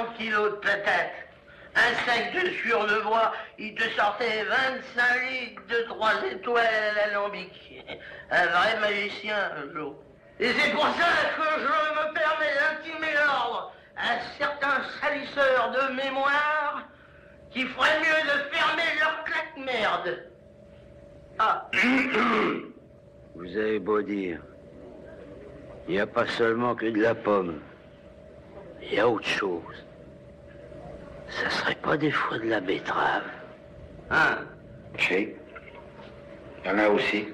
100 kilos de patates, un sac de sur le bois, il te sortait 25 litres de 3 étoiles à. Un vrai magicien, Joe. Et c'est pour ça que je me permets d'intimer l'ordre à certains salisseurs de mémoire qui ferait mieux de fermer leur claque-merde. Ah. Vous avez beau dire. Il n'y a pas seulement que de la pomme. Il y a autre chose. Ça serait pas des fois de la betterave Hein Si. Il y en a aussi.